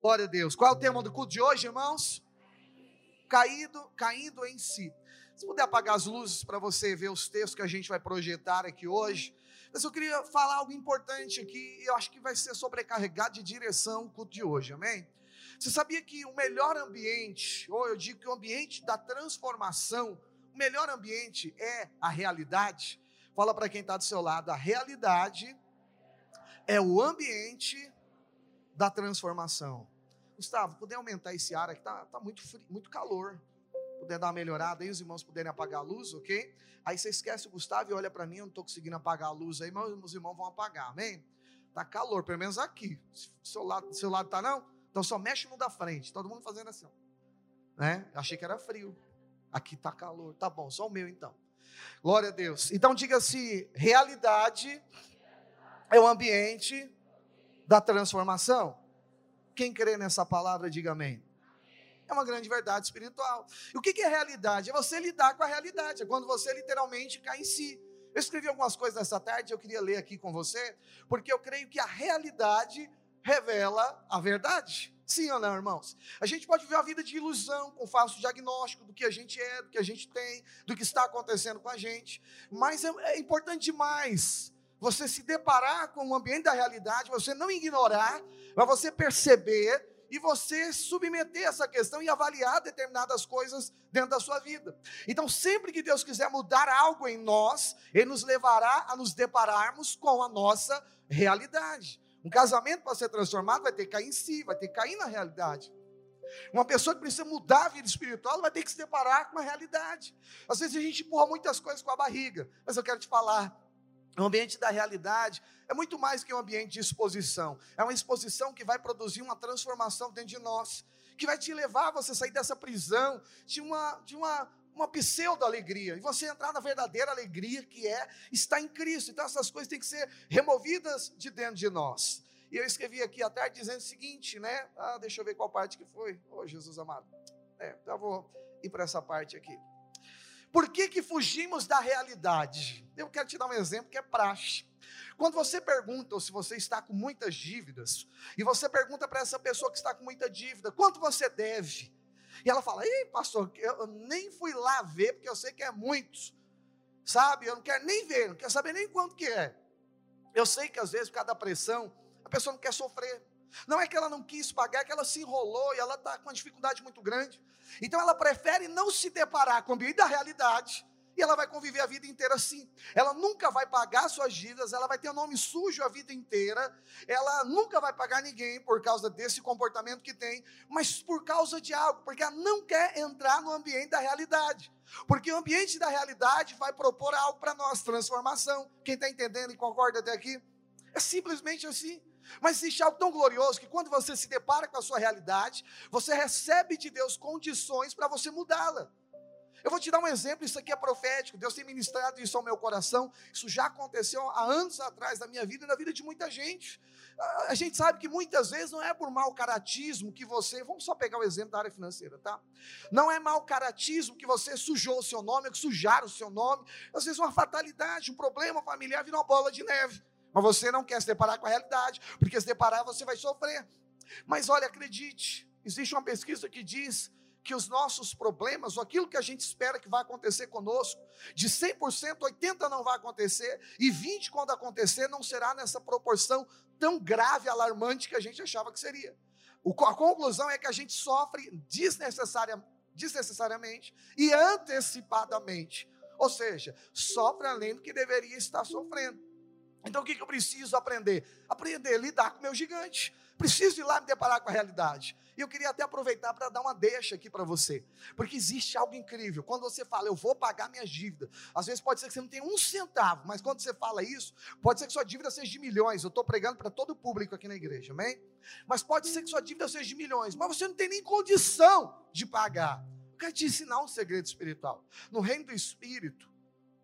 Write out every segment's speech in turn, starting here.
Glória a Deus. Qual é o tema do culto de hoje, irmãos? Caído, caindo em si. Se puder apagar as luzes para você ver os textos que a gente vai projetar aqui hoje. Mas eu queria falar algo importante aqui, eu acho que vai ser sobrecarregado de direção o culto de hoje, amém? Você sabia que o melhor ambiente, ou eu digo que o ambiente da transformação, o melhor ambiente é a realidade? Fala para quem está do seu lado, a realidade é o ambiente da transformação. Gustavo, puder aumentar esse ar aqui, tá, tá muito, frio, muito calor. Puder dar uma melhorada aí, os irmãos puderem apagar a luz, ok? Aí você esquece o Gustavo e olha para mim, eu não estou conseguindo apagar a luz aí, mas os irmãos vão apagar, amém? Tá calor, pelo menos aqui. Seu lado, seu lado tá não? Então só mexe no da frente, todo mundo fazendo assim, né? Achei que era frio. Aqui tá calor, tá bom, só o meu então. Glória a Deus. Então diga-se, realidade é o ambiente da transformação. Quem crê nessa palavra, diga amém. É uma grande verdade espiritual. E o que é realidade? É você lidar com a realidade, é quando você literalmente cai em si. Eu escrevi algumas coisas essa tarde, eu queria ler aqui com você, porque eu creio que a realidade revela a verdade. Sim ou não, irmãos? A gente pode viver uma vida de ilusão, com falso diagnóstico do que a gente é, do que a gente tem, do que está acontecendo com a gente. Mas é, é importante demais você se deparar com o ambiente da realidade, você não ignorar, mas você perceber e você submeter essa questão e avaliar determinadas coisas dentro da sua vida. Então, sempre que Deus quiser mudar algo em nós, Ele nos levará a nos depararmos com a nossa realidade. Um casamento para ser transformado vai ter que cair em si, vai ter que cair na realidade. Uma pessoa que precisa mudar a vida espiritual vai ter que se deparar com a realidade. Às vezes a gente empurra muitas coisas com a barriga, mas eu quero te falar, o ambiente da realidade é muito mais que um ambiente de exposição. É uma exposição que vai produzir uma transformação dentro de nós, que vai te levar a você sair dessa prisão de uma, de uma, uma pseudo-alegria e você entrar na verdadeira alegria que é estar em Cristo. Então essas coisas têm que ser removidas de dentro de nós. E eu escrevi aqui à tarde dizendo o seguinte, né? Ah, deixa eu ver qual parte que foi. Oh, Jesus amado. É, então vou ir para essa parte aqui. Por que, que fugimos da realidade? Eu quero te dar um exemplo que é praxe. Quando você pergunta ou se você está com muitas dívidas, e você pergunta para essa pessoa que está com muita dívida, quanto você deve? E ela fala: Ei, pastor, eu nem fui lá ver, porque eu sei que é muitos. Sabe? Eu não quero nem ver, não quero saber nem quanto que é. Eu sei que às vezes, por causa da pressão, a pessoa não quer sofrer. Não é que ela não quis pagar, é que ela se enrolou e ela está com uma dificuldade muito grande. Então ela prefere não se deparar com o ambiente da realidade e ela vai conviver a vida inteira assim. Ela nunca vai pagar suas dívidas, ela vai ter o nome sujo a vida inteira, ela nunca vai pagar ninguém por causa desse comportamento que tem, mas por causa de algo, porque ela não quer entrar no ambiente da realidade. Porque o ambiente da realidade vai propor algo para nós, transformação. Quem está entendendo e concorda até aqui? É simplesmente assim. Mas existe algo tão glorioso que quando você se depara com a sua realidade, você recebe de Deus condições para você mudá-la. Eu vou te dar um exemplo, isso aqui é profético. Deus tem ministrado isso ao meu coração. Isso já aconteceu há anos atrás na minha vida e na vida de muita gente. A gente sabe que muitas vezes não é por mau caratismo que você. Vamos só pegar o exemplo da área financeira, tá? Não é mau caratismo que você sujou o seu nome, que sujaram o seu nome. Às vezes, uma fatalidade, um problema familiar vira uma bola de neve. Mas você não quer se deparar com a realidade, porque se deparar você vai sofrer. Mas olha, acredite, existe uma pesquisa que diz que os nossos problemas, ou aquilo que a gente espera que vai acontecer conosco, de 100%, 80% não vai acontecer, e 20% quando acontecer, não será nessa proporção tão grave, alarmante que a gente achava que seria. a conclusão é que a gente sofre desnecessaria, desnecessariamente e antecipadamente. Ou seja, sofre além do que deveria estar sofrendo. Então o que, eu preciso aprender? Aprender a lidar com o meu gigante. Preciso ir lá me deparar com a realidade. E eu queria até aproveitar para dar uma deixa aqui para você. Porque existe algo incrível. Quando você fala, eu vou pagar minhas dívidas. Às vezes pode ser que você não tenha um centavo, mas quando você fala isso, pode ser que sua dívida seja de milhões. Eu estou pregando para todo o público aqui na igreja, amém? Mas pode ser que sua dívida seja de milhões, mas você não tem nem condição de pagar. Eu quero te ensinar um segredo espiritual. No reino do Espírito,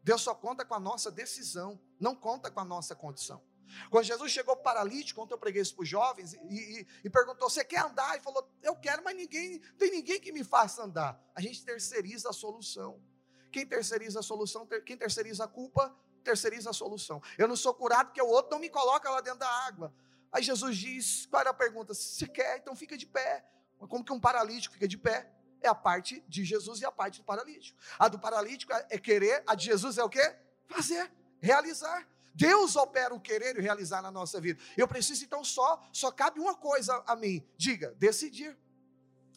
Deus só conta com a nossa decisão, não conta com a nossa condição. Quando Jesus chegou paralítico, quando eu preguei isso para os jovens, e, e, e, perguntou: Você quer andar? E falou: Eu quero, mas ninguém, tem ninguém que me faça andar. A gente terceiriza a solução. Quem terceiriza a solução, ter, quem terceiriza a culpa, terceiriza a solução. Eu não sou curado porque o outro não me coloca lá dentro da água. Aí Jesus diz: qual era a pergunta? Você quer, então fica de pé. Como que um paralítico fica de pé? É a parte de Jesus e a parte do paralítico. A do paralítico é querer, a de Jesus é o quê? Fazer, realizar. Deus opera o querer e o realizar na nossa vida. Eu preciso então só, só cabe uma coisa a mim. Diga, decidir.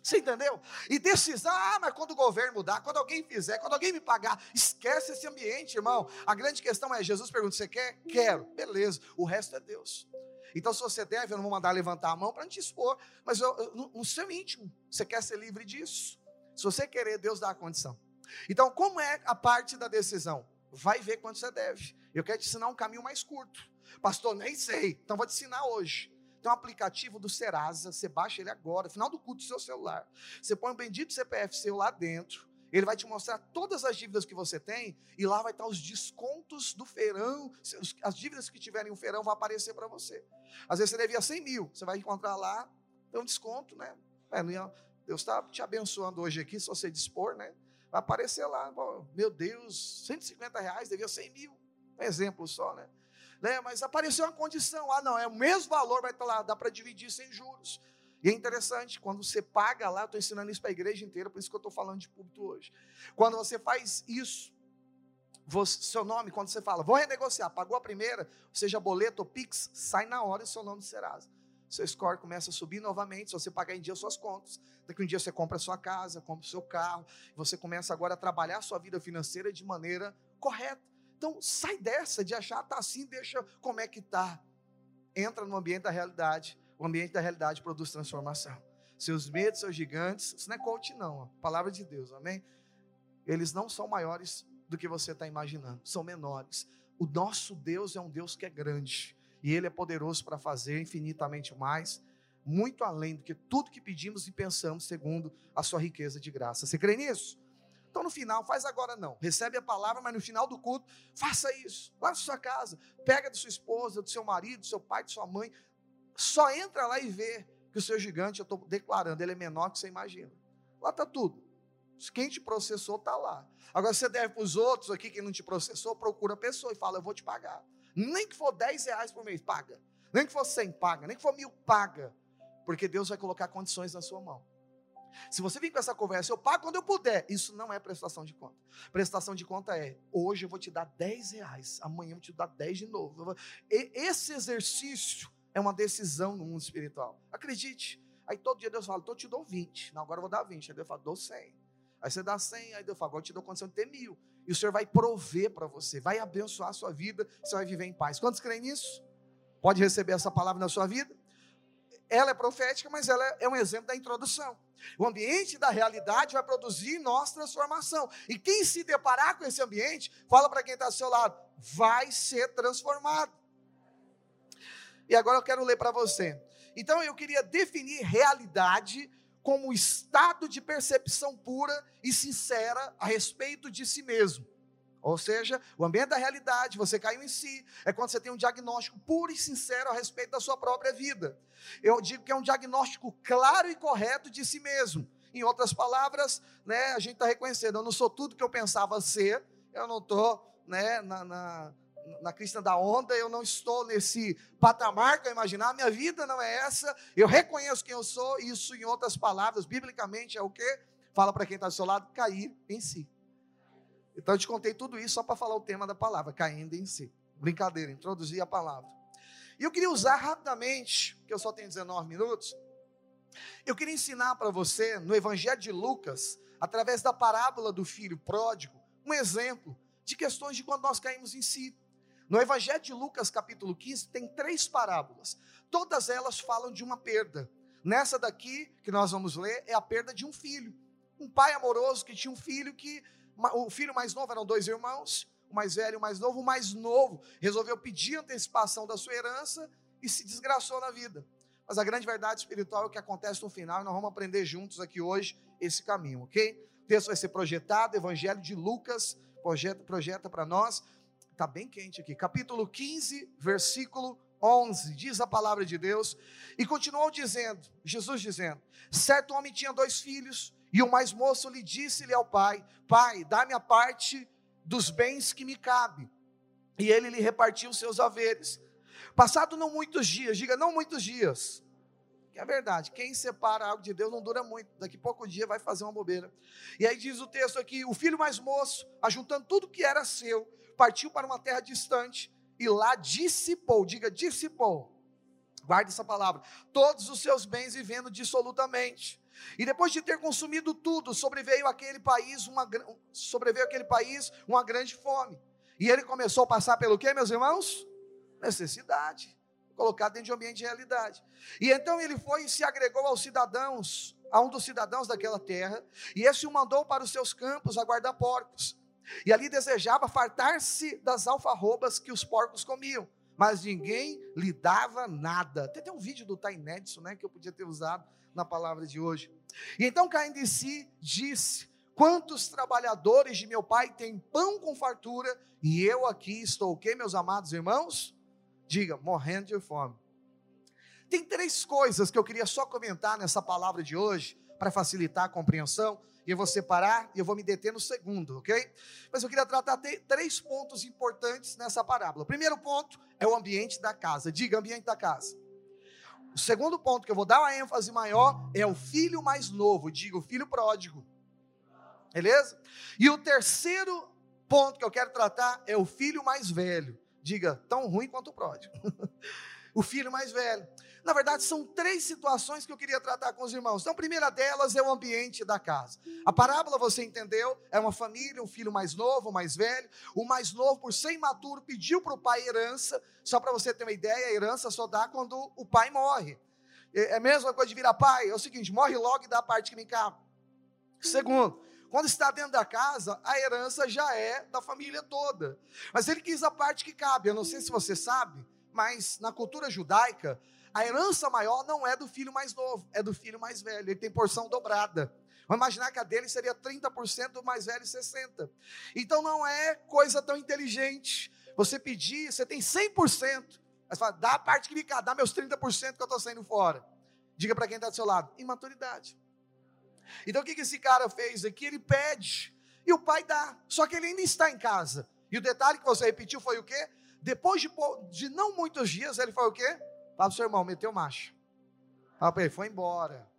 Você entendeu? E decisão, ah, mas quando o governo mudar, quando alguém fizer, quando alguém me pagar, esquece esse ambiente, irmão. A grande questão é: Jesus pergunta, você quer? Quero. Beleza. O resto é Deus. Então, se você deve, eu não vou mandar levantar a mão para não te expor, mas eu, no, no seu íntimo, você quer ser livre disso. Se você querer, Deus dá a condição. Então, como é a parte da decisão? Vai ver quanto você deve. Eu quero te ensinar um caminho mais curto. Pastor, nem sei. Então, vou te ensinar hoje. Tem um aplicativo do Serasa, você baixa ele agora, final do culto do seu celular. Você põe o bendito CPF seu lá dentro. Ele vai te mostrar todas as dívidas que você tem e lá vai estar os descontos do feirão. As dívidas que tiverem um feirão vão aparecer para você. Às vezes você devia 100 mil, você vai encontrar lá, tem um desconto, né? É, Deus está te abençoando hoje aqui, se você dispor, né? Vai aparecer lá, meu Deus, 150 reais, devia 100 mil. Um exemplo só, né? né? Mas apareceu uma condição, ah, não, é o mesmo valor, vai estar lá, dá para dividir sem juros. E é interessante, quando você paga lá, estou ensinando isso para a igreja inteira, por isso que eu estou falando de público hoje. Quando você faz isso, você, seu nome, quando você fala, vou renegociar, pagou a primeira, seja boleto ou Pix, sai na hora o seu nome do Serasa. Seu score começa a subir novamente, se você pagar em dia suas contas. Daqui um dia você compra a sua casa, compra o seu carro, você começa agora a trabalhar a sua vida financeira de maneira correta. Então, sai dessa de achar, tá assim, deixa como é que tá. Entra no ambiente da realidade o ambiente da realidade produz transformação. Seus medos, seus gigantes, isso não é coach, não. A palavra de Deus, amém? Eles não são maiores do que você está imaginando, são menores. O nosso Deus é um Deus que é grande e Ele é poderoso para fazer infinitamente mais, muito além do que tudo que pedimos e pensamos, segundo a Sua riqueza de graça. Você crê nisso? Então no final, faz agora não. Recebe a palavra, mas no final do culto, faça isso. Lá na sua casa, pega da sua esposa, do seu marido, do seu pai, de sua mãe, só entra lá e vê que o seu gigante, eu estou declarando, ele é menor que você imagina. Lá está tudo. Quem te processou está lá. Agora você deve para os outros aqui, quem não te processou, procura a pessoa e fala: Eu vou te pagar. Nem que for 10 reais por mês, paga. Nem que for 100, paga. Nem que for mil, paga. Porque Deus vai colocar condições na sua mão. Se você vir com essa conversa, eu pago quando eu puder. Isso não é prestação de conta. Prestação de conta é: hoje eu vou te dar 10 reais, amanhã eu vou te dar 10 de novo. E esse exercício é uma decisão no mundo espiritual. Acredite. Aí todo dia Deus fala, então eu te dou 20. Não, agora eu vou dar 20. Aí Deus fala, dou 100. Aí você dá 100, aí Deus fala, agora eu te dou condição de ter mil. E o Senhor vai prover para você, vai abençoar a sua vida, você vai viver em paz. Quantos creem nisso? Pode receber essa palavra na sua vida? Ela é profética, mas ela é um exemplo da introdução. O ambiente da realidade vai produzir nossa transformação. E quem se deparar com esse ambiente, fala para quem está ao seu lado, vai ser transformado. E agora eu quero ler para você. Então eu queria definir realidade como estado de percepção pura e sincera a respeito de si mesmo. Ou seja, o ambiente da realidade, você caiu em si, é quando você tem um diagnóstico puro e sincero a respeito da sua própria vida. Eu digo que é um diagnóstico claro e correto de si mesmo. Em outras palavras, né, a gente está reconhecendo, eu não sou tudo que eu pensava ser, eu não estou né, na, na na crista da onda, eu não estou nesse patamar que eu imaginar, minha vida não é essa, eu reconheço quem eu sou, isso em outras palavras, biblicamente é o que? Fala para quem está do seu lado, cair em si. Então eu te contei tudo isso só para falar o tema da palavra, caindo em si. Brincadeira, introduzir a palavra. E eu queria usar rapidamente, porque eu só tenho 19 minutos, eu queria ensinar para você, no Evangelho de Lucas, através da parábola do filho pródigo, um exemplo de questões de quando nós caímos em si. No Evangelho de Lucas, capítulo 15, tem três parábolas. Todas elas falam de uma perda. Nessa daqui, que nós vamos ler, é a perda de um filho. Um pai amoroso que tinha um filho que. O filho mais novo eram dois irmãos, o mais velho e o mais novo. O mais novo resolveu pedir antecipação da sua herança e se desgraçou na vida. Mas a grande verdade espiritual é o que acontece no final, e nós vamos aprender juntos aqui hoje esse caminho, ok? O texto vai ser projetado, Evangelho de Lucas, projeta, projeta para nós. Está bem quente aqui. Capítulo 15, versículo 11. Diz a palavra de Deus. E continuou dizendo, Jesus dizendo: Certo homem tinha dois filhos, e o mais moço lhe disse-lhe ao pai: Pai, dá-me a parte dos bens que me cabe. E ele lhe repartiu os seus haveres. Passado não muitos dias, diga não muitos dias. É verdade, quem separa algo de Deus não dura muito, daqui a pouco dia vai fazer uma bobeira. E aí diz o texto aqui: o filho mais moço, ajuntando tudo que era seu, partiu para uma terra distante e lá dissipou, diga dissipou, guarde essa palavra, todos os seus bens vivendo dissolutamente. E depois de ter consumido tudo, sobreveio aquele país uma sobreveio aquele país uma grande fome. E ele começou a passar pelo quê, meus irmãos? Necessidade. Colocado dentro de um ambiente de realidade. E então ele foi e se agregou aos cidadãos, a um dos cidadãos daquela terra, e esse o mandou para os seus campos a guardar porcos. E ali desejava fartar-se das alfarrobas que os porcos comiam, mas ninguém lhe dava nada. Tem até um vídeo do Edson, né, que eu podia ter usado na palavra de hoje. E então caindo de si, disse: Quantos trabalhadores de meu pai têm pão com fartura e eu aqui estou o quê, meus amados irmãos? Diga, morrendo de fome. Tem três coisas que eu queria só comentar nessa palavra de hoje, para facilitar a compreensão, e eu vou separar e eu vou me deter no segundo, ok? Mas eu queria tratar três pontos importantes nessa parábola. O primeiro ponto é o ambiente da casa. Diga, ambiente da casa. O segundo ponto que eu vou dar uma ênfase maior é o filho mais novo, diga o filho pródigo. Beleza? E o terceiro ponto que eu quero tratar é o filho mais velho. Diga, tão ruim quanto o pródigo. o filho mais velho. Na verdade, são três situações que eu queria tratar com os irmãos. Então, a primeira delas é o ambiente da casa. A parábola, você entendeu? É uma família, um filho mais novo, mais velho. O mais novo, por ser imaturo, pediu para o pai herança. Só para você ter uma ideia, a herança só dá quando o pai morre. É, é a mesma coisa de virar pai. É o seguinte: morre logo e dá a parte que me cabe. Segundo, quando está dentro da casa, a herança já é da família toda. Mas ele quis a parte que cabe. Eu não sei se você sabe, mas na cultura judaica, a herança maior não é do filho mais novo, é do filho mais velho. Ele tem porção dobrada. Vamos imaginar que a dele seria 30% do mais velho e 60%. Então não é coisa tão inteligente. Você pedir, você tem 100%. Mas fala, dá a parte que me cabe, dá meus 30% que eu estou saindo fora. Diga para quem está do seu lado: imaturidade. Então o que, que esse cara fez aqui? Ele pede. E o pai dá. Só que ele ainda está em casa. E o detalhe que você repetiu foi o quê? Depois de, de não muitos dias, ele foi o quê? Fala para o seu irmão, meteu marcha. Fala para ele, foi embora.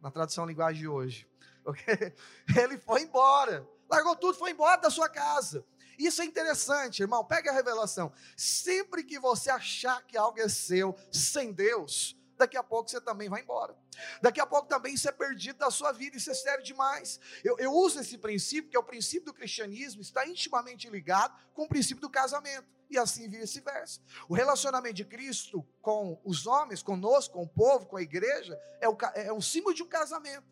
Na tradução linguagem de hoje. Ele foi embora. Largou tudo, foi embora da sua casa. Isso é interessante, irmão. Pega a revelação. Sempre que você achar que algo é seu sem Deus, daqui a pouco você também vai embora. Daqui a pouco também isso é perdido da sua vida, isso é sério demais. Eu, eu uso esse princípio, que é o princípio do cristianismo, está intimamente ligado com o princípio do casamento. E assim vice-versa. O relacionamento de Cristo com os homens, conosco, com o povo, com a igreja, é o, é o símbolo de um casamento.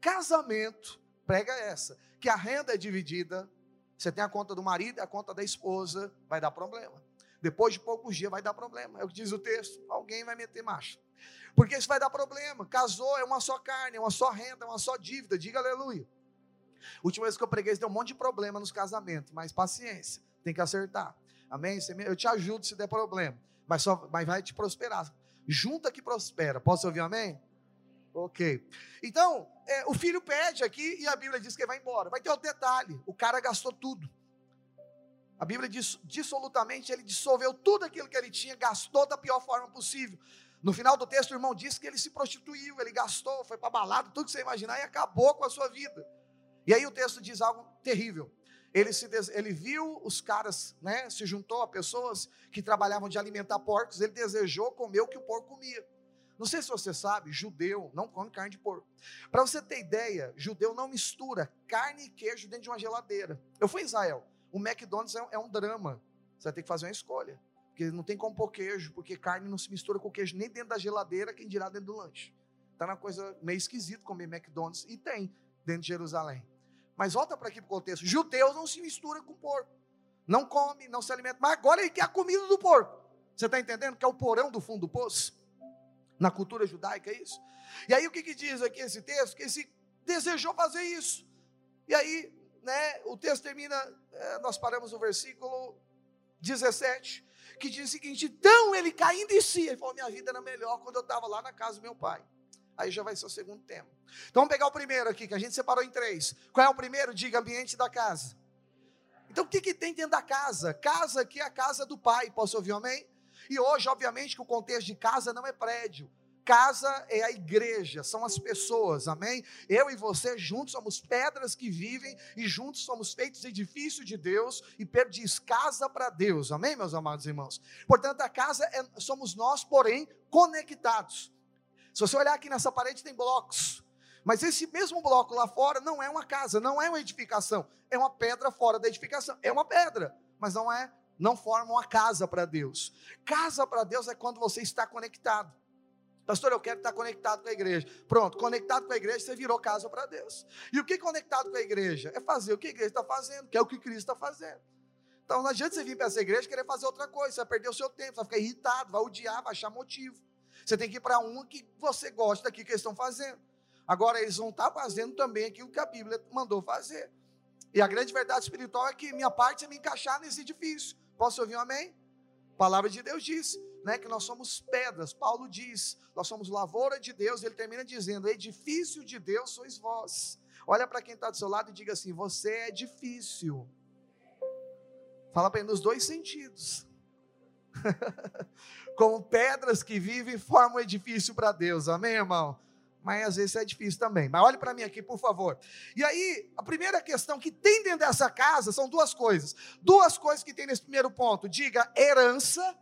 Casamento, prega essa, que a renda é dividida, você tem a conta do marido e a conta da esposa, vai dar problema. Depois de poucos dias vai dar problema. É o que diz o texto. Alguém vai meter marcha. Porque isso vai dar problema. Casou, é uma só carne, é uma só renda, é uma só dívida. Diga aleluia. Última vez que eu preguei, deu um monte de problema nos casamentos, mas paciência, tem que acertar. Amém? Eu te ajudo se der problema, mas, só, mas vai te prosperar. Junta que prospera. Posso ouvir amém? Ok. Então, é, o filho pede aqui e a Bíblia diz que vai embora. Vai ter outro detalhe: o cara gastou tudo. A Bíblia diz dissolutamente, ele dissolveu tudo aquilo que ele tinha, gastou da pior forma possível. No final do texto, o irmão diz que ele se prostituiu, ele gastou, foi para balada, tudo que você imaginar e acabou com a sua vida. E aí o texto diz algo terrível. Ele, se, ele viu os caras, né, se juntou a pessoas que trabalhavam de alimentar porcos, ele desejou comer o que o porco comia. Não sei se você sabe, judeu não come carne de porco. Para você ter ideia, judeu não mistura carne e queijo dentro de uma geladeira. Eu fui em Israel o McDonald's é, é um drama. Você vai ter que fazer uma escolha. Porque não tem como pôr queijo, porque carne não se mistura com queijo nem dentro da geladeira, quem dirá dentro do lanche. Está na coisa meio esquisito comer McDonald's, e tem dentro de Jerusalém. Mas volta para aqui para o contexto. Judeus não se misturam com porco. Não come, não se alimenta. Mas agora ele quer a comida do porco. Você está entendendo? Que é o porão do fundo do poço. Na cultura judaica é isso. E aí o que, que diz aqui esse texto? Que ele desejou fazer isso. E aí né, o texto termina, é, nós paramos no versículo 17, que diz o seguinte: então ele caindo em si, ele falou: minha vida era melhor quando eu estava lá na casa do meu pai. Aí já vai ser o segundo tema. Então vamos pegar o primeiro aqui, que a gente separou em três. Qual é o primeiro? Diga ambiente da casa. Então o que, que tem dentro da casa? Casa aqui é a casa do pai, posso ouvir um amém? E hoje, obviamente, que o contexto de casa não é prédio. Casa é a igreja, são as pessoas, amém? Eu e você juntos somos pedras que vivem e juntos somos feitos edifício de Deus e perdiz casa para Deus, amém, meus amados irmãos? Portanto, a casa é, somos nós, porém, conectados. Se você olhar aqui nessa parede, tem blocos, mas esse mesmo bloco lá fora não é uma casa, não é uma edificação, é uma pedra fora da edificação, é uma pedra, mas não é, não forma uma casa para Deus. Casa para Deus é quando você está conectado. Pastor, eu quero estar conectado com a igreja. Pronto, conectado com a igreja, você virou casa para Deus. E o que conectado com a igreja? É fazer o que a igreja está fazendo, que é o que Cristo está fazendo. Então não adianta você vir para essa igreja e querer fazer outra coisa, você vai perder o seu tempo, vai ficar irritado, vai odiar, vai achar motivo. Você tem que ir para um que você gosta daquilo que eles estão fazendo. Agora, eles vão estar fazendo também aquilo que a Bíblia mandou fazer. E a grande verdade espiritual é que minha parte é me encaixar nesse edifício. Posso ouvir um amém? A palavra de Deus diz né, que nós somos pedras. Paulo diz, nós somos lavoura de Deus. Ele termina dizendo: edifício de Deus sois vós. Olha para quem está do seu lado e diga assim: você é difícil. Fala para ele nos dois sentidos. Como pedras que vivem formam um edifício para Deus. Amém, irmão? Mas às vezes é difícil também. Mas olhe para mim aqui, por favor. E aí, a primeira questão que tem dentro dessa casa são duas coisas. Duas coisas que tem nesse primeiro ponto. Diga herança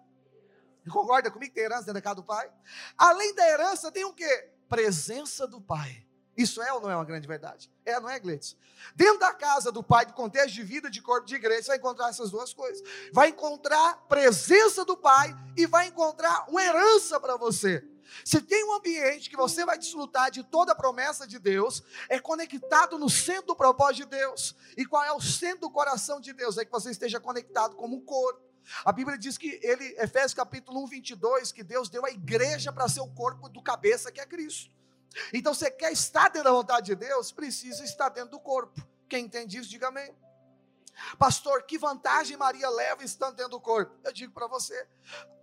Concorda comigo que tem herança dentro da casa do pai? Além da herança, tem o quê? Presença do pai. Isso é ou não é uma grande verdade? É, não é, Gleitos? Dentro da casa do pai, de contexto de vida, de corpo de igreja, você vai encontrar essas duas coisas. Vai encontrar presença do pai e vai encontrar uma herança para você. Se tem um ambiente que você vai desfrutar de toda a promessa de Deus, é conectado no centro do propósito de Deus. E qual é o centro do coração de Deus? É que você esteja conectado como um corpo. A Bíblia diz que ele, Efésios capítulo 1, 22, que Deus deu a igreja para ser o corpo do cabeça que é Cristo. Então, você quer estar dentro da vontade de Deus, precisa estar dentro do corpo. Quem entende isso, diga amém. Pastor, que vantagem Maria leva estando dentro do corpo? Eu digo para você,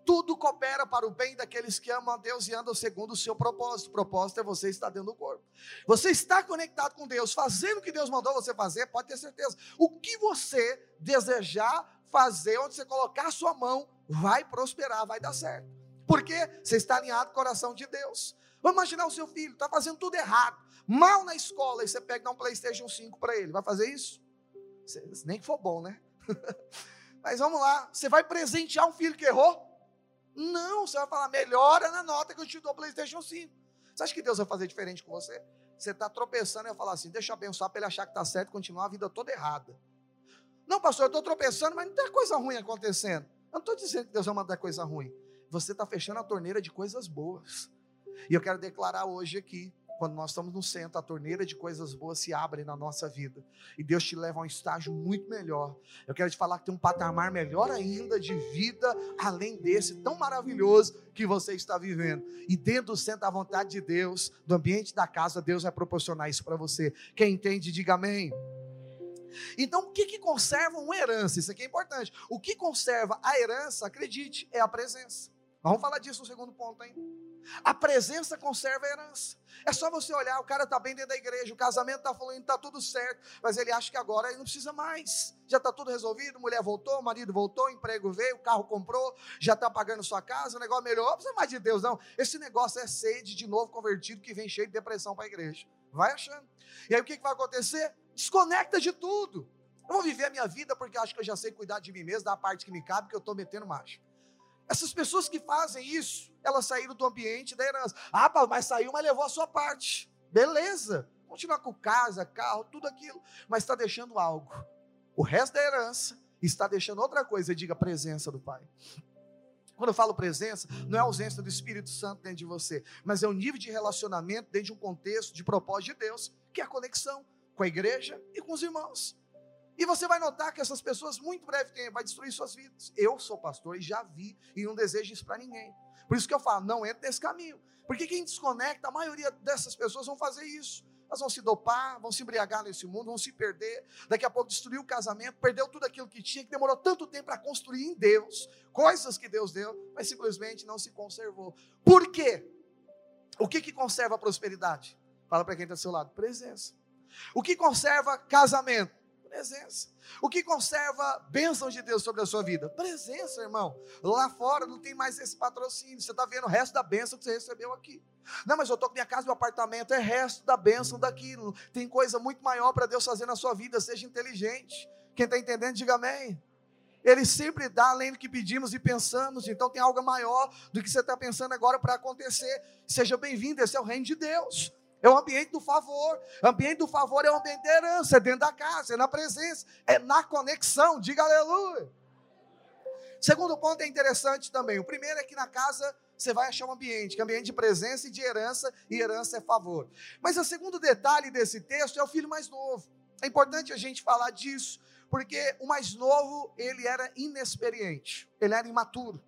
tudo coopera para o bem daqueles que amam a Deus e andam segundo o seu propósito. O propósito é você estar dentro do corpo. Você está conectado com Deus, fazendo o que Deus mandou você fazer, pode ter certeza. O que você desejar fazer, onde você colocar a sua mão, vai prosperar, vai dar certo. Porque você está alinhado com o coração de Deus. Vamos imaginar o seu filho, está fazendo tudo errado, mal na escola, e você pega dá um PlayStation 5 para ele. Vai fazer isso? Nem que for bom, né? Mas vamos lá, você vai presentear um filho que errou? Não, você vai falar, melhora na nota que eu te dou o PlayStation 5. Você acha que Deus vai fazer diferente com você? Você está tropeçando e vai falar assim: deixa eu abençoar para ele achar que está certo e continuar a vida toda errada. Não, pastor, eu estou tropeçando, mas não tem coisa ruim acontecendo. Eu não estou dizendo que Deus vai mandar coisa ruim. Você está fechando a torneira de coisas boas. E eu quero declarar hoje aqui, quando nós estamos no centro, a torneira de coisas boas se abre na nossa vida. E Deus te leva a um estágio muito melhor. Eu quero te falar que tem um patamar melhor ainda de vida, além desse tão maravilhoso que você está vivendo. E dentro do centro da vontade de Deus, do ambiente da casa, Deus vai proporcionar isso para você. Quem entende, diga amém. Então, o que, que conserva uma herança? Isso aqui é importante. O que conserva a herança, acredite, é a presença. Vamos falar disso no segundo ponto ainda. A presença conserva a herança. É só você olhar, o cara está bem dentro da igreja, o casamento está fluindo, está tudo certo, mas ele acha que agora ele não precisa mais. Já está tudo resolvido, mulher voltou, marido voltou, emprego veio, carro comprou, já está pagando sua casa, o negócio melhorou. Não precisa mais de Deus, não. Esse negócio é sede de novo convertido que vem cheio de depressão para a igreja. Vai achando. E aí o que, que vai acontecer? Desconecta de tudo. Eu vou viver a minha vida porque acho que eu já sei cuidar de mim mesmo, da parte que me cabe, que eu estou metendo macho. Essas pessoas que fazem isso, elas saíram do ambiente da herança. Ah, mas saiu, mas levou a sua parte. Beleza. Continuar com casa, carro, tudo aquilo. Mas está deixando algo. O resto da herança está deixando outra coisa. Diga presença do Pai. Quando eu falo presença, não é ausência do Espírito Santo dentro de você, mas é o nível de relacionamento dentro de um contexto de propósito de Deus, que é a conexão com a igreja e com os irmãos. E você vai notar que essas pessoas, muito breve tempo, vai destruir suas vidas. Eu sou pastor e já vi, e não desejo isso para ninguém. Por isso que eu falo, não entre nesse caminho. Porque quem desconecta, a maioria dessas pessoas vão fazer isso. Elas vão se dopar, vão se embriagar nesse mundo, vão se perder. Daqui a pouco destruiu o casamento, perdeu tudo aquilo que tinha, que demorou tanto tempo para construir em Deus, coisas que Deus deu, mas simplesmente não se conservou. Por quê? O que, que conserva a prosperidade? Fala para quem está do seu lado: presença. O que conserva casamento? Presença. O que conserva bênçãos de Deus sobre a sua vida? Presença, irmão. Lá fora não tem mais esse patrocínio. Você está vendo o resto da bênção que você recebeu aqui. Não, mas eu estou com minha casa, meu apartamento, é resto da bênção daquilo. Tem coisa muito maior para Deus fazer na sua vida. Seja inteligente. Quem está entendendo, diga amém. Ele sempre dá além do que pedimos e pensamos. Então tem algo maior do que você está pensando agora para acontecer. Seja bem-vindo, esse é o reino de Deus. É o ambiente do favor. O ambiente do favor é o ambiente da herança, é dentro da casa, é na presença, é na conexão. Diga aleluia. Segundo ponto é interessante também. O primeiro é que na casa você vai achar um ambiente, que é um ambiente de presença e de herança, e herança é favor. Mas o segundo detalhe desse texto é o filho mais novo. É importante a gente falar disso, porque o mais novo, ele era inexperiente, ele era imaturo.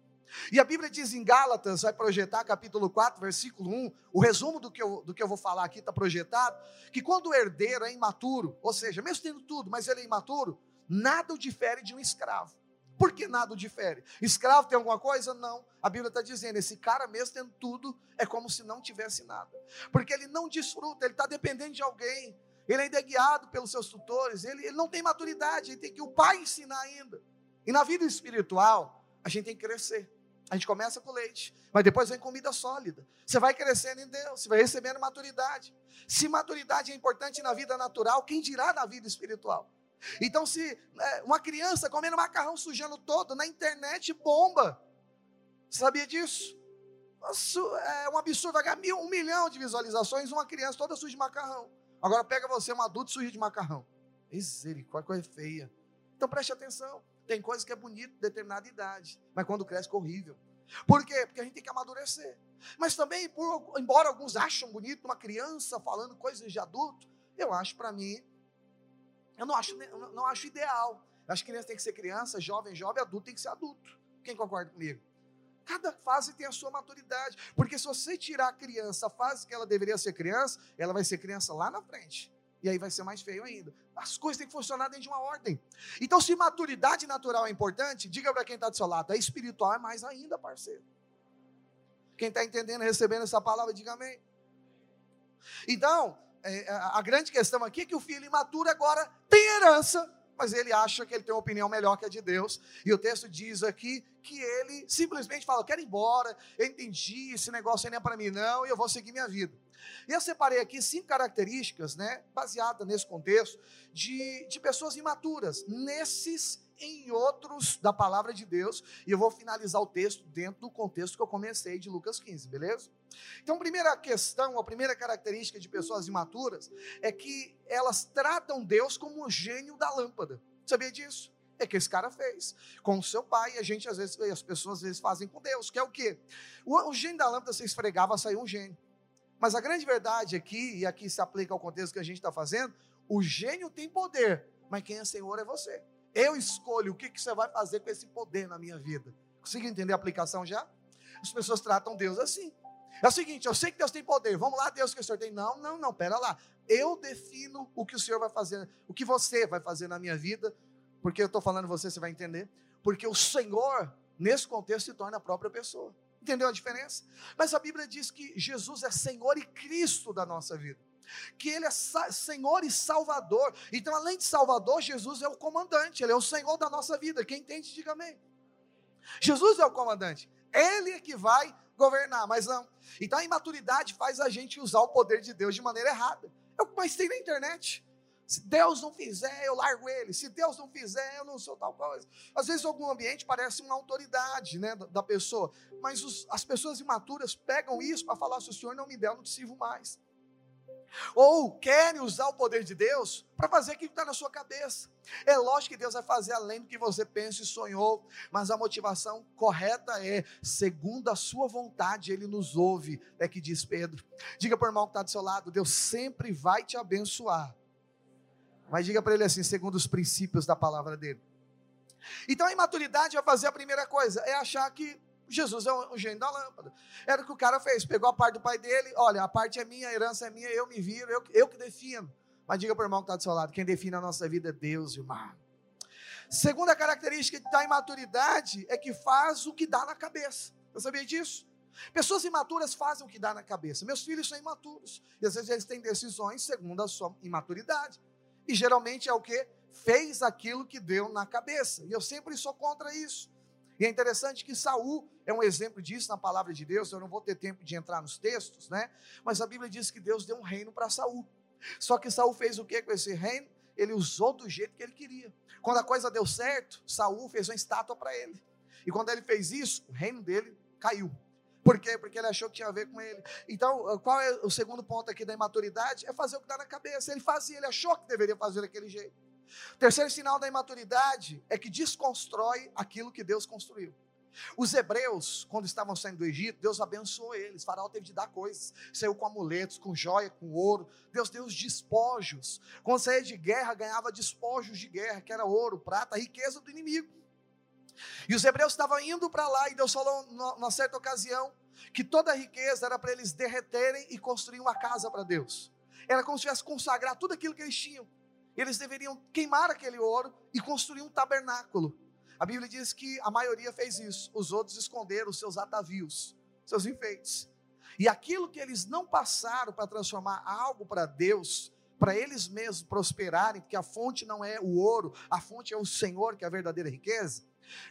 E a Bíblia diz em Gálatas, vai projetar capítulo 4, versículo 1, o resumo do que eu, do que eu vou falar aqui está projetado, que quando o herdeiro é imaturo, ou seja, mesmo tendo tudo, mas ele é imaturo, nada o difere de um escravo. Por que nada o difere? Escravo tem alguma coisa? Não. A Bíblia está dizendo, esse cara mesmo tendo tudo, é como se não tivesse nada. Porque ele não desfruta, ele está dependendo de alguém, ele ainda é guiado pelos seus tutores, ele, ele não tem maturidade, ele tem que o pai ensinar ainda. E na vida espiritual, a gente tem que crescer. A gente começa com leite, mas depois vem comida sólida. Você vai crescendo em Deus, você vai recebendo maturidade. Se maturidade é importante na vida natural, quem dirá na vida espiritual? Então, se é, uma criança comendo macarrão sujando todo, na internet bomba. Você sabia disso? É um absurdo, vai ganhar mil, um milhão de visualizações, uma criança toda suja de macarrão. Agora pega você, um adulto sujo de macarrão. Misericórdia, coisa feia. Então preste atenção. Tem coisa que é bonito em determinada idade, mas quando cresce é horrível. Por quê? Porque a gente tem que amadurecer. Mas também, por, embora alguns acham bonito uma criança falando coisas de adulto, eu acho para mim, eu não acho, não acho ideal. Eu acho que criança tem que ser criança, jovem, jovem, adulto tem que ser adulto. Quem concorda comigo? Cada fase tem a sua maturidade. Porque se você tirar a criança, a fase que ela deveria ser criança, ela vai ser criança lá na frente. E aí vai ser mais feio ainda. As coisas têm que funcionar dentro de uma ordem. Então, se maturidade natural é importante, diga para quem está do seu lado, a espiritual é mais ainda, parceiro. Quem está entendendo, recebendo essa palavra, diga amém. Então, é, a grande questão aqui é que o filho imaturo agora tem herança, mas ele acha que ele tem uma opinião melhor que a de Deus. E o texto diz aqui que ele simplesmente fala: quero ir embora, eu entendi, esse negócio não é para mim, não, e eu vou seguir minha vida. E eu separei aqui cinco características, né, baseadas nesse contexto, de, de pessoas imaturas, nesses em outros da palavra de Deus, e eu vou finalizar o texto dentro do contexto que eu comecei de Lucas 15, beleza? Então, a primeira questão, a primeira característica de pessoas imaturas é que elas tratam Deus como o gênio da lâmpada. Sabia disso? É que esse cara fez com o seu pai, a gente às vezes, as pessoas às vezes fazem com Deus, que é o quê? O, o gênio da lâmpada você esfregava, saiu um gênio. Mas a grande verdade aqui, e aqui se aplica ao contexto que a gente está fazendo, o gênio tem poder, mas quem é Senhor é você. Eu escolho o que, que você vai fazer com esse poder na minha vida. Consigo entender a aplicação já? As pessoas tratam Deus assim. É o seguinte, eu sei que Deus tem poder. Vamos lá, Deus, que o Senhor tem. Não, não, não, pera lá. Eu defino o que o Senhor vai fazer, o que você vai fazer na minha vida. Porque eu estou falando você, você vai entender. Porque o Senhor, nesse contexto, se torna a própria pessoa. Entendeu a diferença? Mas a Bíblia diz que Jesus é Senhor e Cristo da nossa vida. Que Ele é Senhor e Salvador. Então, além de Salvador, Jesus é o comandante, Ele é o Senhor da nossa vida. Quem entende, diga amém. Jesus é o comandante. Ele é que vai governar, mas não. Então a imaturidade faz a gente usar o poder de Deus de maneira errada. Que mais tem na internet. Se Deus não fizer, eu largo ele. Se Deus não fizer, eu não sou tal coisa. Às vezes, algum ambiente parece uma autoridade né, da, pessoa, mas os, as pessoas imaturas pegam isso para falar: se o Senhor não me der, eu não te sirvo mais. Ou querem usar o poder de Deus para fazer aquilo que está na sua cabeça. É lógico que Deus vai fazer além do que você pensa e sonhou, mas a motivação correta é, segundo a sua vontade, Ele nos ouve, é que diz Pedro. Diga para o irmão que está do seu lado: Deus sempre vai te abençoar. Mas diga para ele assim, segundo os princípios da palavra dele. Então a imaturidade vai fazer a primeira coisa, é achar que Jesus é o gênio da lâmpada. Era o que o cara fez, pegou a parte do pai dele, olha, a parte é minha, a herança é minha, eu me viro, eu, eu que defino. Mas diga para o irmão que está do seu lado, quem define a nossa vida é Deus, irmão. Segunda característica da imaturidade é que faz o que dá na cabeça. Eu sabia disso? Pessoas imaturas fazem o que dá na cabeça. Meus filhos são imaturos. E às vezes eles têm decisões segundo a sua imaturidade. E geralmente é o que? fez aquilo que deu na cabeça. E eu sempre sou contra isso. E é interessante que Saul é um exemplo disso na palavra de Deus. Eu não vou ter tempo de entrar nos textos, né? Mas a Bíblia diz que Deus deu um reino para Saul. Só que Saul fez o que com esse reino? Ele usou do jeito que ele queria. Quando a coisa deu certo, Saul fez uma estátua para ele. E quando ele fez isso, o reino dele caiu. Por quê? Porque ele achou que tinha a ver com ele. Então, qual é o segundo ponto aqui da imaturidade? É fazer o que dá na cabeça. Ele fazia, ele achou que deveria fazer daquele jeito. O terceiro sinal da imaturidade é que desconstrói aquilo que Deus construiu. Os hebreus, quando estavam saindo do Egito, Deus abençoou eles. Faraó teve de dar coisas. Saiu com amuletos, com joia, com ouro. Deus deu os despojos. Quando saía de guerra, ganhava despojos de guerra, que era ouro, prata, riqueza do inimigo. E os hebreus estavam indo para lá, e Deus falou, numa certa ocasião, que toda a riqueza era para eles derreterem e construir uma casa para Deus. Era como se tivesse consagrar tudo aquilo que eles tinham. Eles deveriam queimar aquele ouro e construir um tabernáculo. A Bíblia diz que a maioria fez isso, os outros esconderam seus atavios, seus enfeites. E aquilo que eles não passaram para transformar algo para Deus, para eles mesmos prosperarem, porque a fonte não é o ouro, a fonte é o Senhor, que é a verdadeira riqueza.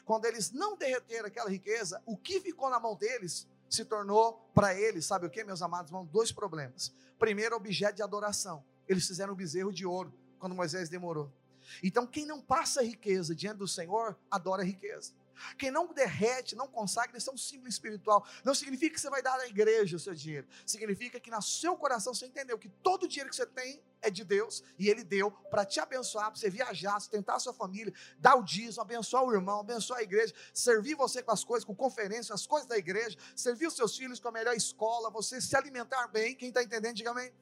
Quando eles não derreteram aquela riqueza, o que ficou na mão deles se tornou para eles, sabe o que, meus amados irmãos? Dois problemas. Primeiro, objeto de adoração. Eles fizeram um bezerro de ouro quando Moisés demorou. Então, quem não passa riqueza diante do Senhor, adora riqueza. Quem não derrete, não consagra, isso é um símbolo espiritual. Não significa que você vai dar à igreja o seu dinheiro. Significa que no seu coração você entendeu que todo o dinheiro que você tem é de Deus e Ele deu para te abençoar, para você viajar, sustentar a sua família, dar o dízimo, abençoar o irmão, abençoar a igreja, servir você com as coisas, com conferência, as coisas da igreja, servir os seus filhos com a melhor escola, você se alimentar bem. Quem está entendendo, diga amém.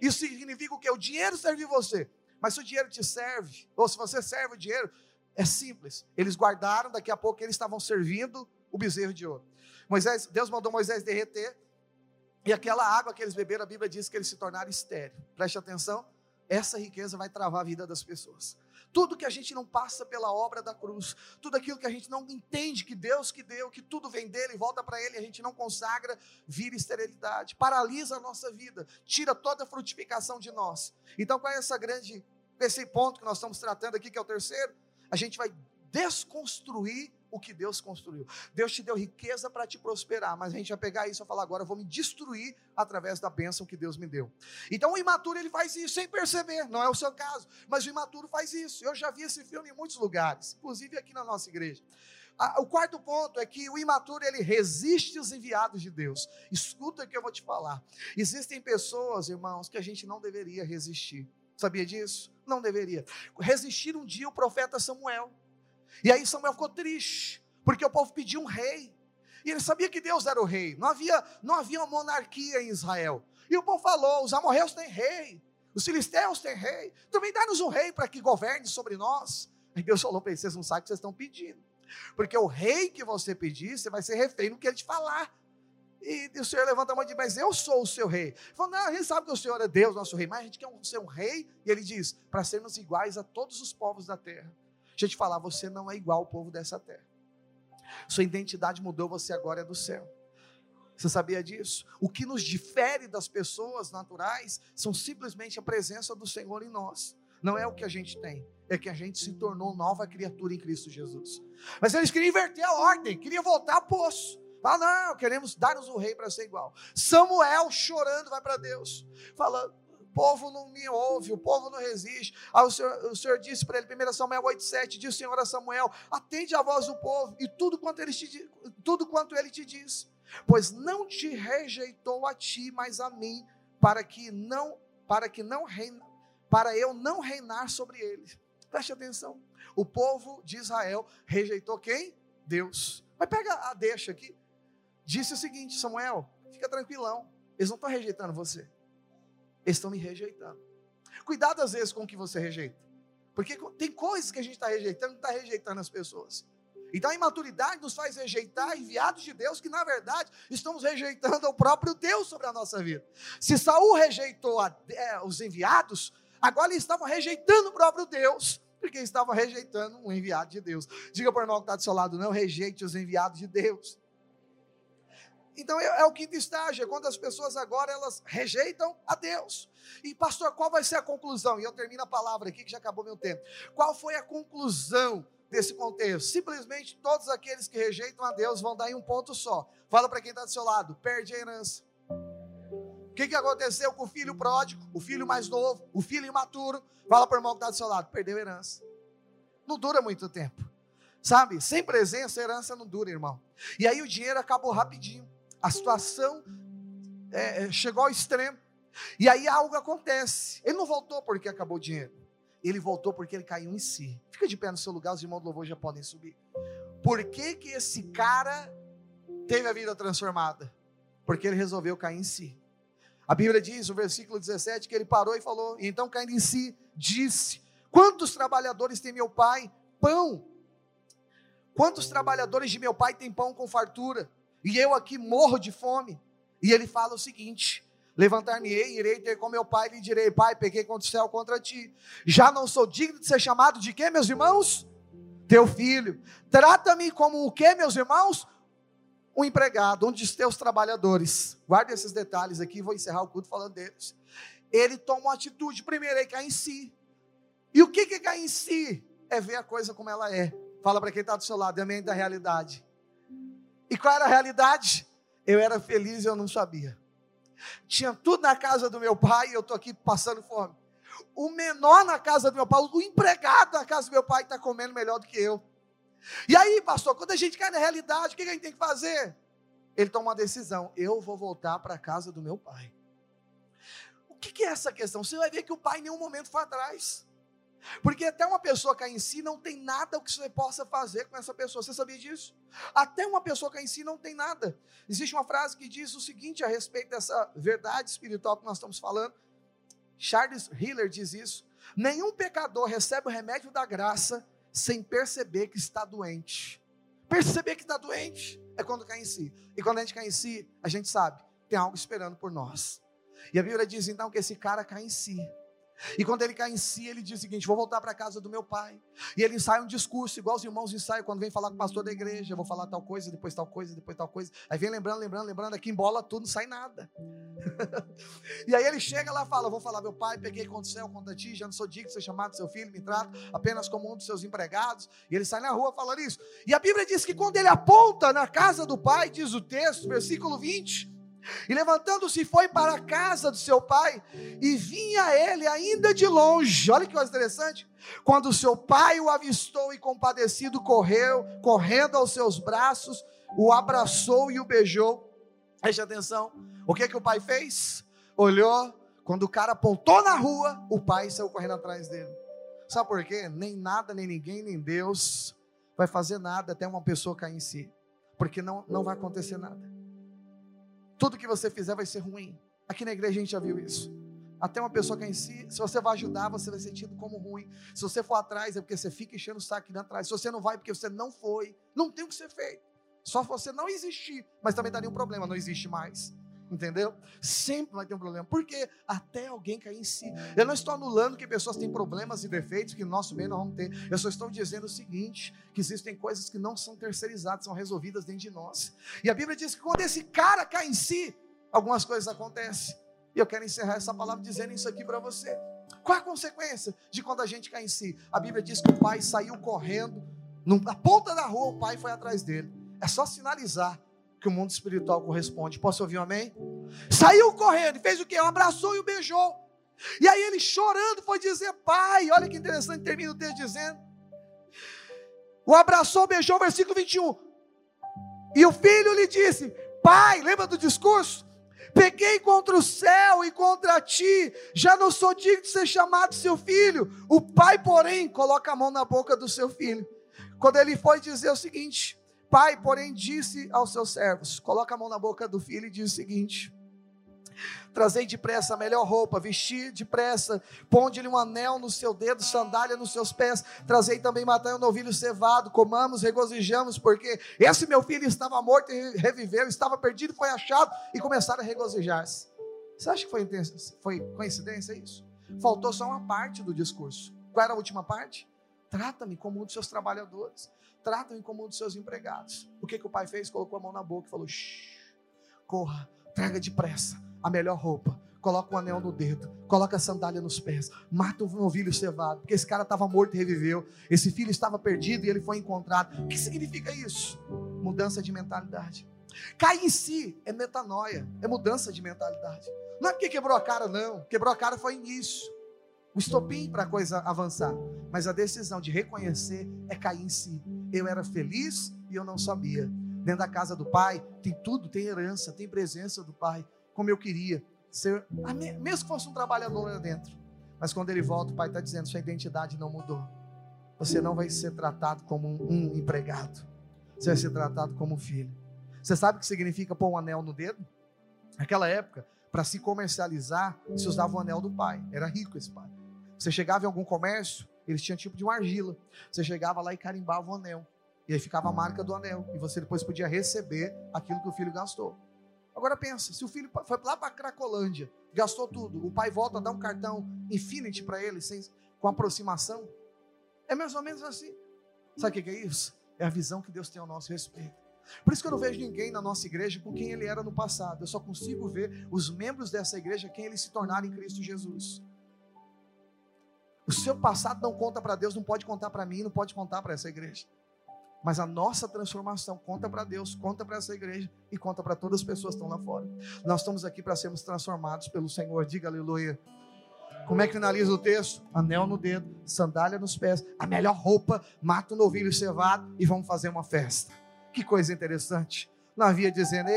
Isso significa o quê? O dinheiro servir você. Mas se o dinheiro te serve, ou se você serve o dinheiro, é simples. Eles guardaram, daqui a pouco eles estavam servindo o bezerro de ouro. Moisés, Deus mandou Moisés derreter, e aquela água que eles beberam, a Bíblia diz que eles se tornaram estéreo. Preste atenção, essa riqueza vai travar a vida das pessoas. Tudo que a gente não passa pela obra da cruz, tudo aquilo que a gente não entende que Deus que deu, que tudo vem dele e volta para ele, a gente não consagra, vira esterilidade, paralisa a nossa vida, tira toda a frutificação de nós. Então, qual é essa grande, esse ponto que nós estamos tratando aqui, que é o terceiro? A gente vai desconstruir o que Deus construiu. Deus te deu riqueza para te prosperar, mas a gente vai pegar isso e falar agora, eu vou me destruir através da bênção que Deus me deu. Então o imaturo ele faz isso sem perceber, não é o seu caso, mas o imaturo faz isso. Eu já vi esse filme em muitos lugares, inclusive aqui na nossa igreja. O quarto ponto é que o imaturo ele resiste os enviados de Deus. Escuta o que eu vou te falar. Existem pessoas, irmãos, que a gente não deveria resistir. Sabia disso? Não deveria. Resistir um dia o profeta Samuel. E aí Samuel ficou triste, porque o povo pediu um rei. E ele sabia que Deus era o rei. Não havia, não havia uma monarquia em Israel. E o povo falou: os amorreus têm rei, os filisteus têm rei. Também dá-nos um rei para que governe sobre nós. Aí Deus falou para eles: vocês não sabem o que vocês estão pedindo. Porque o rei que você pedir, você vai ser refém no que ele te falar. E, o Senhor levanta a mão e diz: Mas eu sou o seu rei. Ele falou: Não, a gente sabe que o Senhor é Deus, nosso rei, mas a gente quer ser um rei. E ele diz: Para sermos iguais a todos os povos da terra. Deixa eu te falar, você não é igual ao povo dessa terra. Sua identidade mudou, você agora é do céu. Você sabia disso? O que nos difere das pessoas naturais são simplesmente a presença do Senhor em nós. Não é o que a gente tem, é que a gente se tornou nova criatura em Cristo Jesus. Mas eles queriam inverter a ordem, queriam voltar ao poço. Fala, não, queremos dar-nos um rei para ser igual. Samuel chorando vai para Deus, fala, povo não me ouve, o povo não resiste. Aí o Senhor, o Senhor disse para ele, 1 Samuel 8,7, diz o Senhor a Samuel: atende a voz do povo e tudo quanto ele te, tudo quanto ele te diz, pois não te rejeitou a ti, mas a mim, para que não, para que não reina, para eu não reinar sobre eles. Preste atenção. O povo de Israel rejeitou quem? Deus. Mas pega a deixa aqui. Disse o seguinte, Samuel, fica tranquilão. Eles não estão rejeitando você. Eles estão me rejeitando. Cuidado às vezes com o que você rejeita. Porque tem coisas que a gente está rejeitando, está rejeitando as pessoas. Então a imaturidade nos faz rejeitar enviados de Deus que, na verdade, estamos rejeitando o próprio Deus sobre a nossa vida. Se Saul rejeitou a, é, os enviados, agora eles estavam rejeitando o próprio Deus, porque estavam rejeitando um enviado de Deus. Diga para o irmão que está do seu lado, não rejeite os enviados de Deus. Então é, é, o quinto estágio, é quando as pessoas agora elas rejeitam a Deus. E pastor, qual vai ser a conclusão? E eu termino a palavra aqui que já acabou meu tempo. Qual foi a conclusão desse contexto? Simplesmente todos aqueles que rejeitam a Deus vão dar em um ponto só. Fala para quem está do seu lado, perde a herança. O que, que aconteceu com o filho pródigo, o filho mais novo, o filho imaturo? Fala para o irmão que está do seu lado, perdeu a herança. Não dura muito tempo. Sabe? Sem presença, herança não dura, irmão. E aí o dinheiro acabou rapidinho a situação é, é, chegou ao extremo. E aí algo acontece. Ele não voltou porque acabou o dinheiro. Ele voltou porque ele caiu em si. Fica de pé no seu lugar, os irmãos do louvor já podem subir. Por que, que esse cara teve a vida transformada? Porque ele resolveu cair em si. A Bíblia diz, no versículo 17, que ele parou e falou, e então caindo em si, disse: Quantos trabalhadores tem meu pai? Pão. Quantos trabalhadores de meu pai têm pão com fartura? E eu aqui morro de fome. E ele fala o seguinte: Levantar-me-ei, irei ter com meu pai, e lhe direi: Pai, peguei contra o céu contra ti. Já não sou digno de ser chamado de quê, meus irmãos? Teu filho. Trata-me como o quê, meus irmãos? Um empregado, um dos teus trabalhadores. Guarde esses detalhes aqui, vou encerrar o culto falando deles. Ele toma uma atitude, primeiro, ele cai em si. E o que que cai em si? É ver a coisa como ela é. Fala para quem está do seu lado, é a da realidade. E qual era a realidade? Eu era feliz e eu não sabia. Tinha tudo na casa do meu pai e eu estou aqui passando fome. O menor na casa do meu pai, o empregado na casa do meu pai está comendo melhor do que eu. E aí, pastor, quando a gente cai na realidade, o que a gente tem que fazer? Ele toma uma decisão: eu vou voltar para a casa do meu pai. O que é essa questão? Você vai ver que o pai em nenhum momento foi atrás. Porque até uma pessoa cair em si não tem nada que você possa fazer com essa pessoa. Você sabia disso? Até uma pessoa cair em si não tem nada. Existe uma frase que diz o seguinte a respeito dessa verdade espiritual que nós estamos falando. Charles Hiller diz isso. Nenhum pecador recebe o remédio da graça sem perceber que está doente. Perceber que está doente é quando cai em si. E quando a gente cai em si, a gente sabe, tem algo esperando por nós. E a Bíblia diz então que esse cara cai em si. E quando ele cai em si, ele diz o seguinte: Vou voltar para a casa do meu pai. E ele ensaia um discurso, igual os irmãos ensaiam quando vem falar com o pastor da igreja. Vou falar tal coisa, depois tal coisa, depois tal coisa. Aí vem lembrando, lembrando, lembrando. Aqui embola tudo, não sai nada. e aí ele chega lá e fala: Vou falar, meu pai, peguei contra o céu, contra ti, já não sou digno de ser chamado seu filho, me trato apenas como um dos seus empregados. E ele sai na rua falando isso. E a Bíblia diz que quando ele aponta na casa do pai, diz o texto, versículo 20. E levantando-se foi para a casa do seu pai, e vinha ele ainda de longe. Olha que coisa interessante. Quando seu pai o avistou e compadecido correu, correndo aos seus braços, o abraçou e o beijou. Preste atenção. O que que o pai fez? Olhou, quando o cara apontou na rua, o pai saiu correndo atrás dele. Sabe por quê? Nem nada, nem ninguém, nem Deus vai fazer nada até uma pessoa cair em si. Porque não, não vai acontecer nada. Tudo que você fizer vai ser ruim. Aqui na igreja a gente já viu isso. Até uma pessoa que é em si, se você vai ajudar, você vai ser tido como ruim. Se você for atrás, é porque você fica enchendo o saco indo atrás. Se você não vai, é porque você não foi. Não tem o que ser feito. Só você não existir. Mas também daria um problema, não existe mais entendeu? Sempre vai ter um problema, porque até alguém cair em si. Eu não estou anulando que pessoas têm problemas e defeitos que no nosso meio não vamos ter. Eu só estou dizendo o seguinte: que existem coisas que não são terceirizadas, são resolvidas dentro de nós. E a Bíblia diz que quando esse cara cai em si, algumas coisas acontecem. E eu quero encerrar essa palavra dizendo isso aqui para você. Qual a consequência de quando a gente cai em si? A Bíblia diz que o pai saiu correndo, na ponta da rua, o pai foi atrás dele. É só sinalizar que o mundo espiritual corresponde. Posso ouvir um amém? Saiu correndo fez o quê? Abraçou e o beijou. E aí ele chorando foi dizer, pai, olha que interessante, termina o texto dizendo. O abraçou, beijou, versículo 21. E o filho lhe disse: Pai, lembra do discurso? Peguei contra o céu e contra ti, já não sou digno de ser chamado seu filho. O pai, porém, coloca a mão na boca do seu filho. Quando ele foi dizer o seguinte: Pai, porém, disse aos seus servos: coloca a mão na boca do filho e diz o seguinte: Trazei depressa a melhor roupa, vestir depressa, ponde-lhe um anel no seu dedo, sandália nos seus pés. Trazei também matai um novilho cevado, comamos, regozijamos, porque esse meu filho estava morto e reviveu, estava perdido, foi achado, e começaram a regozijar-se. Você acha que foi, foi coincidência isso? Faltou só uma parte do discurso. Qual era a última parte? Trata-me como um dos seus trabalhadores tratam em comum dos seus empregados. O que, que o pai fez? Colocou a mão na boca e falou: corra, traga depressa a melhor roupa, coloca um anel no dedo, coloca a sandália nos pés, mata um novilho cevado, porque esse cara estava morto e reviveu, esse filho estava perdido e ele foi encontrado. O que significa isso? Mudança de mentalidade. Cair em si é metanoia, é mudança de mentalidade. Não é porque quebrou a cara, não. Quebrou a cara foi início. O estopim para a coisa avançar. Mas a decisão de reconhecer é cair em si. Eu era feliz e eu não sabia. Dentro da casa do pai tem tudo, tem herança, tem presença do pai, como eu queria ser, mesmo que fosse um trabalhador lá dentro. Mas quando ele volta, o pai está dizendo: sua identidade não mudou. Você não vai ser tratado como um empregado. Você vai ser tratado como um filho. Você sabe o que significa pôr um anel no dedo? Naquela época, para se comercializar, se usava o anel do pai. Era rico esse pai. Você chegava em algum comércio, eles tinham tipo de uma argila. Você chegava lá e carimbava o anel. E aí ficava a marca do anel. E você depois podia receber aquilo que o filho gastou. Agora pensa, se o filho foi lá para Cracolândia, gastou tudo, o pai volta a dar um cartão Infinity para ele, sem, com aproximação, é mais ou menos assim. Sabe o que é isso? É a visão que Deus tem ao nosso respeito. Por isso que eu não vejo ninguém na nossa igreja com quem ele era no passado. Eu só consigo ver os membros dessa igreja quem eles se tornaram em Cristo Jesus. O seu passado não conta para Deus, não pode contar para mim, não pode contar para essa igreja. Mas a nossa transformação conta para Deus, conta para essa igreja e conta para todas as pessoas que estão lá fora. Nós estamos aqui para sermos transformados pelo Senhor. Diga aleluia. Como é que finaliza o texto? Anel no dedo, sandália nos pés, a melhor roupa, mata um novilho cevado e vamos fazer uma festa. Que coisa interessante. Não havia dizendo,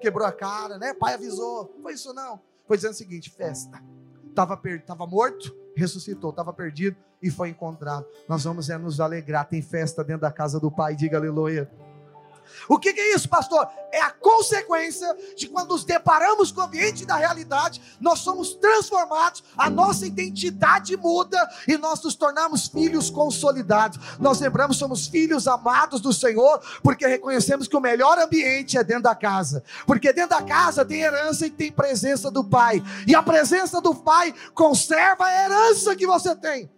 quebrou a cara, né? Pai avisou. Foi isso não. Foi dizendo o seguinte: festa. Estava tava morto, ressuscitou, estava perdido e foi encontrado. Nós vamos é, nos alegrar. Tem festa dentro da casa do Pai, diga aleluia. O que, que, é isso, pastor? É a consequência de quando nos deparamos com o ambiente da realidade, nós somos transformados, a nossa identidade muda e nós nos tornamos filhos consolidados. Nós lembramos, somos filhos amados do Senhor, porque reconhecemos que o melhor ambiente é dentro da casa, porque dentro da casa tem herança e tem presença do Pai, e a presença do Pai conserva a herança que você tem.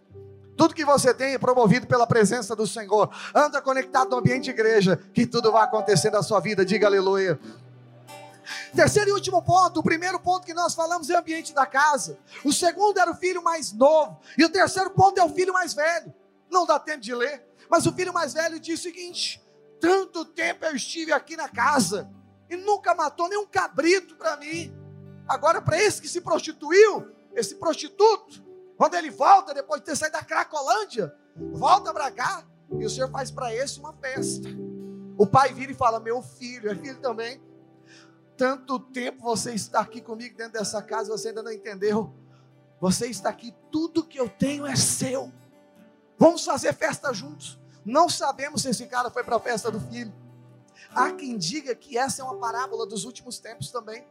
Tudo que você tem é promovido pela presença do Senhor. Anda conectado no ambiente igreja, que tudo vai acontecer na sua vida. Diga aleluia. Terceiro e último ponto, o primeiro ponto que nós falamos é o ambiente da casa. O segundo era o filho mais novo. E o terceiro ponto é o filho mais velho. Não dá tempo de ler, mas o filho mais velho diz o seguinte: tanto tempo eu estive aqui na casa e nunca matou nenhum cabrito para mim. Agora, para esse que se prostituiu, esse prostituto, quando ele volta, depois de ter saído da Cracolândia, volta para cá e o Senhor faz para esse uma festa. O pai vira e fala: Meu filho, é filho também. Tanto tempo você está aqui comigo dentro dessa casa, você ainda não entendeu. Você está aqui, tudo que eu tenho é seu. Vamos fazer festa juntos. Não sabemos se esse cara foi para a festa do filho. Há quem diga que essa é uma parábola dos últimos tempos também.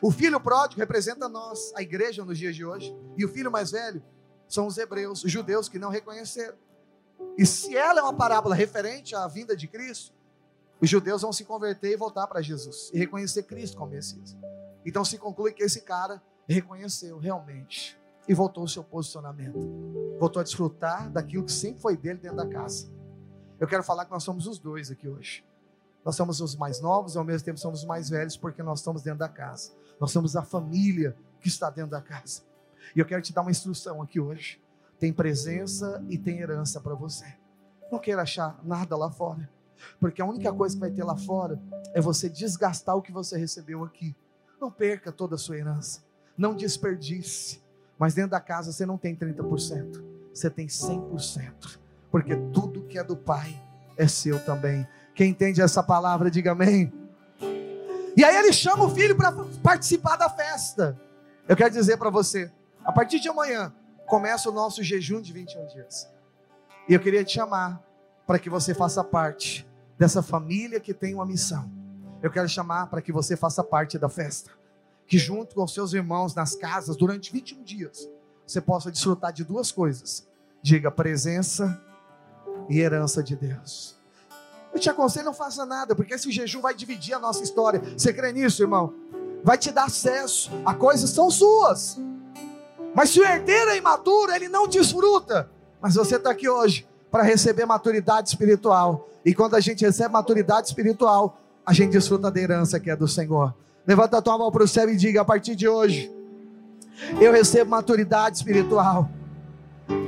O filho pródigo representa nós, a igreja nos dias de hoje, e o filho mais velho são os hebreus, os judeus que não reconheceram. E se ela é uma parábola referente à vinda de Cristo, os judeus vão se converter e voltar para Jesus e reconhecer Cristo como Messias. Então se conclui que esse cara reconheceu realmente e voltou ao seu posicionamento. Voltou a desfrutar daquilo que sempre foi dele dentro da casa. Eu quero falar que nós somos os dois aqui hoje. Nós somos os mais novos e ao mesmo tempo somos os mais velhos porque nós estamos dentro da casa. Nós somos a família que está dentro da casa. E eu quero te dar uma instrução aqui hoje. Tem presença e tem herança para você. Não queira achar nada lá fora. Porque a única coisa que vai ter lá fora é você desgastar o que você recebeu aqui. Não perca toda a sua herança. Não desperdice. Mas dentro da casa você não tem 30%. Você tem 100%. Porque tudo que é do Pai é seu também. Quem entende essa palavra, diga amém. E aí ele chama o filho para participar da festa. Eu quero dizer para você, a partir de amanhã começa o nosso jejum de 21 dias. E eu queria te chamar para que você faça parte dessa família que tem uma missão. Eu quero chamar para que você faça parte da festa. Que junto com seus irmãos nas casas, durante 21 dias, você possa desfrutar de duas coisas. Diga presença e herança de Deus. Te aconselho, não faça nada, porque esse jejum vai dividir a nossa história. Você crê nisso, irmão? Vai te dar acesso a coisas são suas. Mas se o herdeiro é imaturo, ele não desfruta. Mas você está aqui hoje para receber maturidade espiritual. E quando a gente recebe maturidade espiritual, a gente desfruta da herança que é do Senhor. Levanta a tua mão para o céu e diga: a partir de hoje, eu recebo maturidade espiritual.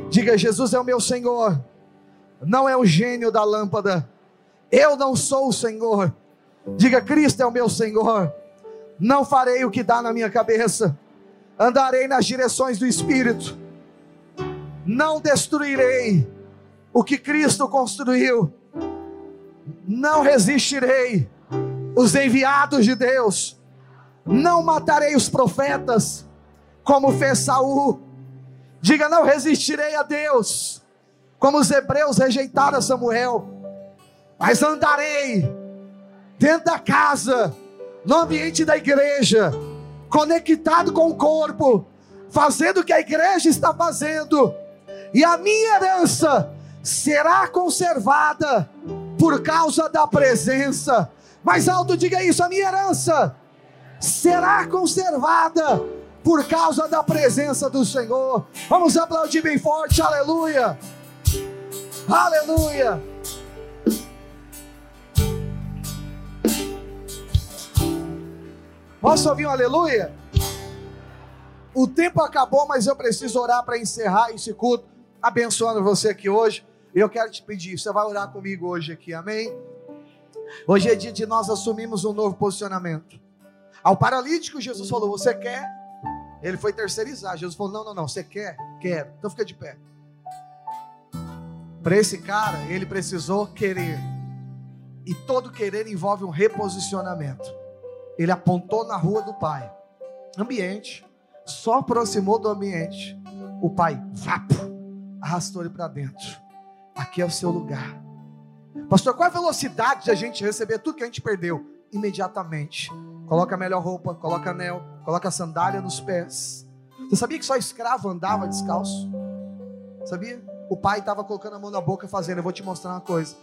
Diga: Jesus é o meu Senhor, não é o gênio da lâmpada. Eu não sou o Senhor. Diga: Cristo é o meu Senhor. Não farei o que dá na minha cabeça, andarei nas direções do Espírito. Não destruirei o que Cristo construiu. Não resistirei os enviados de Deus. Não matarei os profetas, como fez Saul. Diga: não resistirei a Deus, como os hebreus rejeitaram Samuel. Mas andarei dentro da casa, no ambiente da igreja, conectado com o corpo, fazendo o que a igreja está fazendo. E a minha herança será conservada por causa da presença. Mais alto, diga isso: a minha herança será conservada por causa da presença do Senhor. Vamos aplaudir bem forte, aleluia, aleluia. Posso ouvir um aleluia? O tempo acabou, mas eu preciso orar para encerrar esse culto, abençoando você aqui hoje. Eu quero te pedir, você vai orar comigo hoje aqui, amém? Hoje é dia de nós assumirmos um novo posicionamento. Ao paralítico, Jesus falou: Você quer? Ele foi terceirizar. Jesus falou: Não, não, não. Você quer? Quero. Então fica de pé. Para esse cara, ele precisou querer. E todo querer envolve um reposicionamento. Ele apontou na rua do pai. Ambiente. Só aproximou do ambiente. O pai, vapo, arrastou ele para dentro. Aqui é o seu lugar. Pastor, qual a velocidade de a gente receber tudo que a gente perdeu? Imediatamente. Coloca a melhor roupa, coloca anel, coloca a sandália nos pés. Você sabia que só escravo andava descalço? Sabia? O pai estava colocando a mão na boca fazendo. Eu vou te mostrar uma coisa.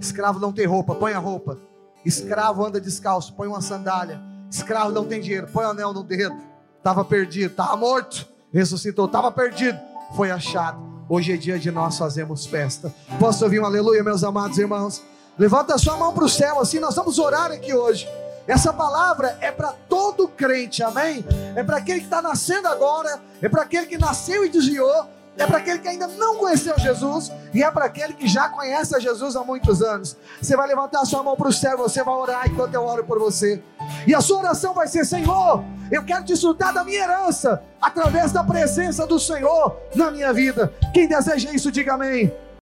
Escravo não tem roupa, põe a roupa. Escravo anda descalço, põe uma sandália. Escravo não tem dinheiro, põe o anel no dedo. Estava perdido, estava morto, ressuscitou, estava perdido, foi achado. Hoje é dia de nós fazermos festa. Posso ouvir um aleluia, meus amados irmãos? Levanta a sua mão para o céu, assim nós vamos orar aqui hoje. Essa palavra é para todo crente, amém? É para aquele que está nascendo agora, é para aquele que nasceu e desviou, é para aquele que ainda não conheceu Jesus e é para aquele que já conhece a Jesus há muitos anos. Você vai levantar a sua mão para o céu, você vai orar enquanto eu oro por você. E a sua oração vai ser: Senhor, eu quero desfrutar da minha herança através da presença do Senhor na minha vida. Quem deseja isso, diga amém.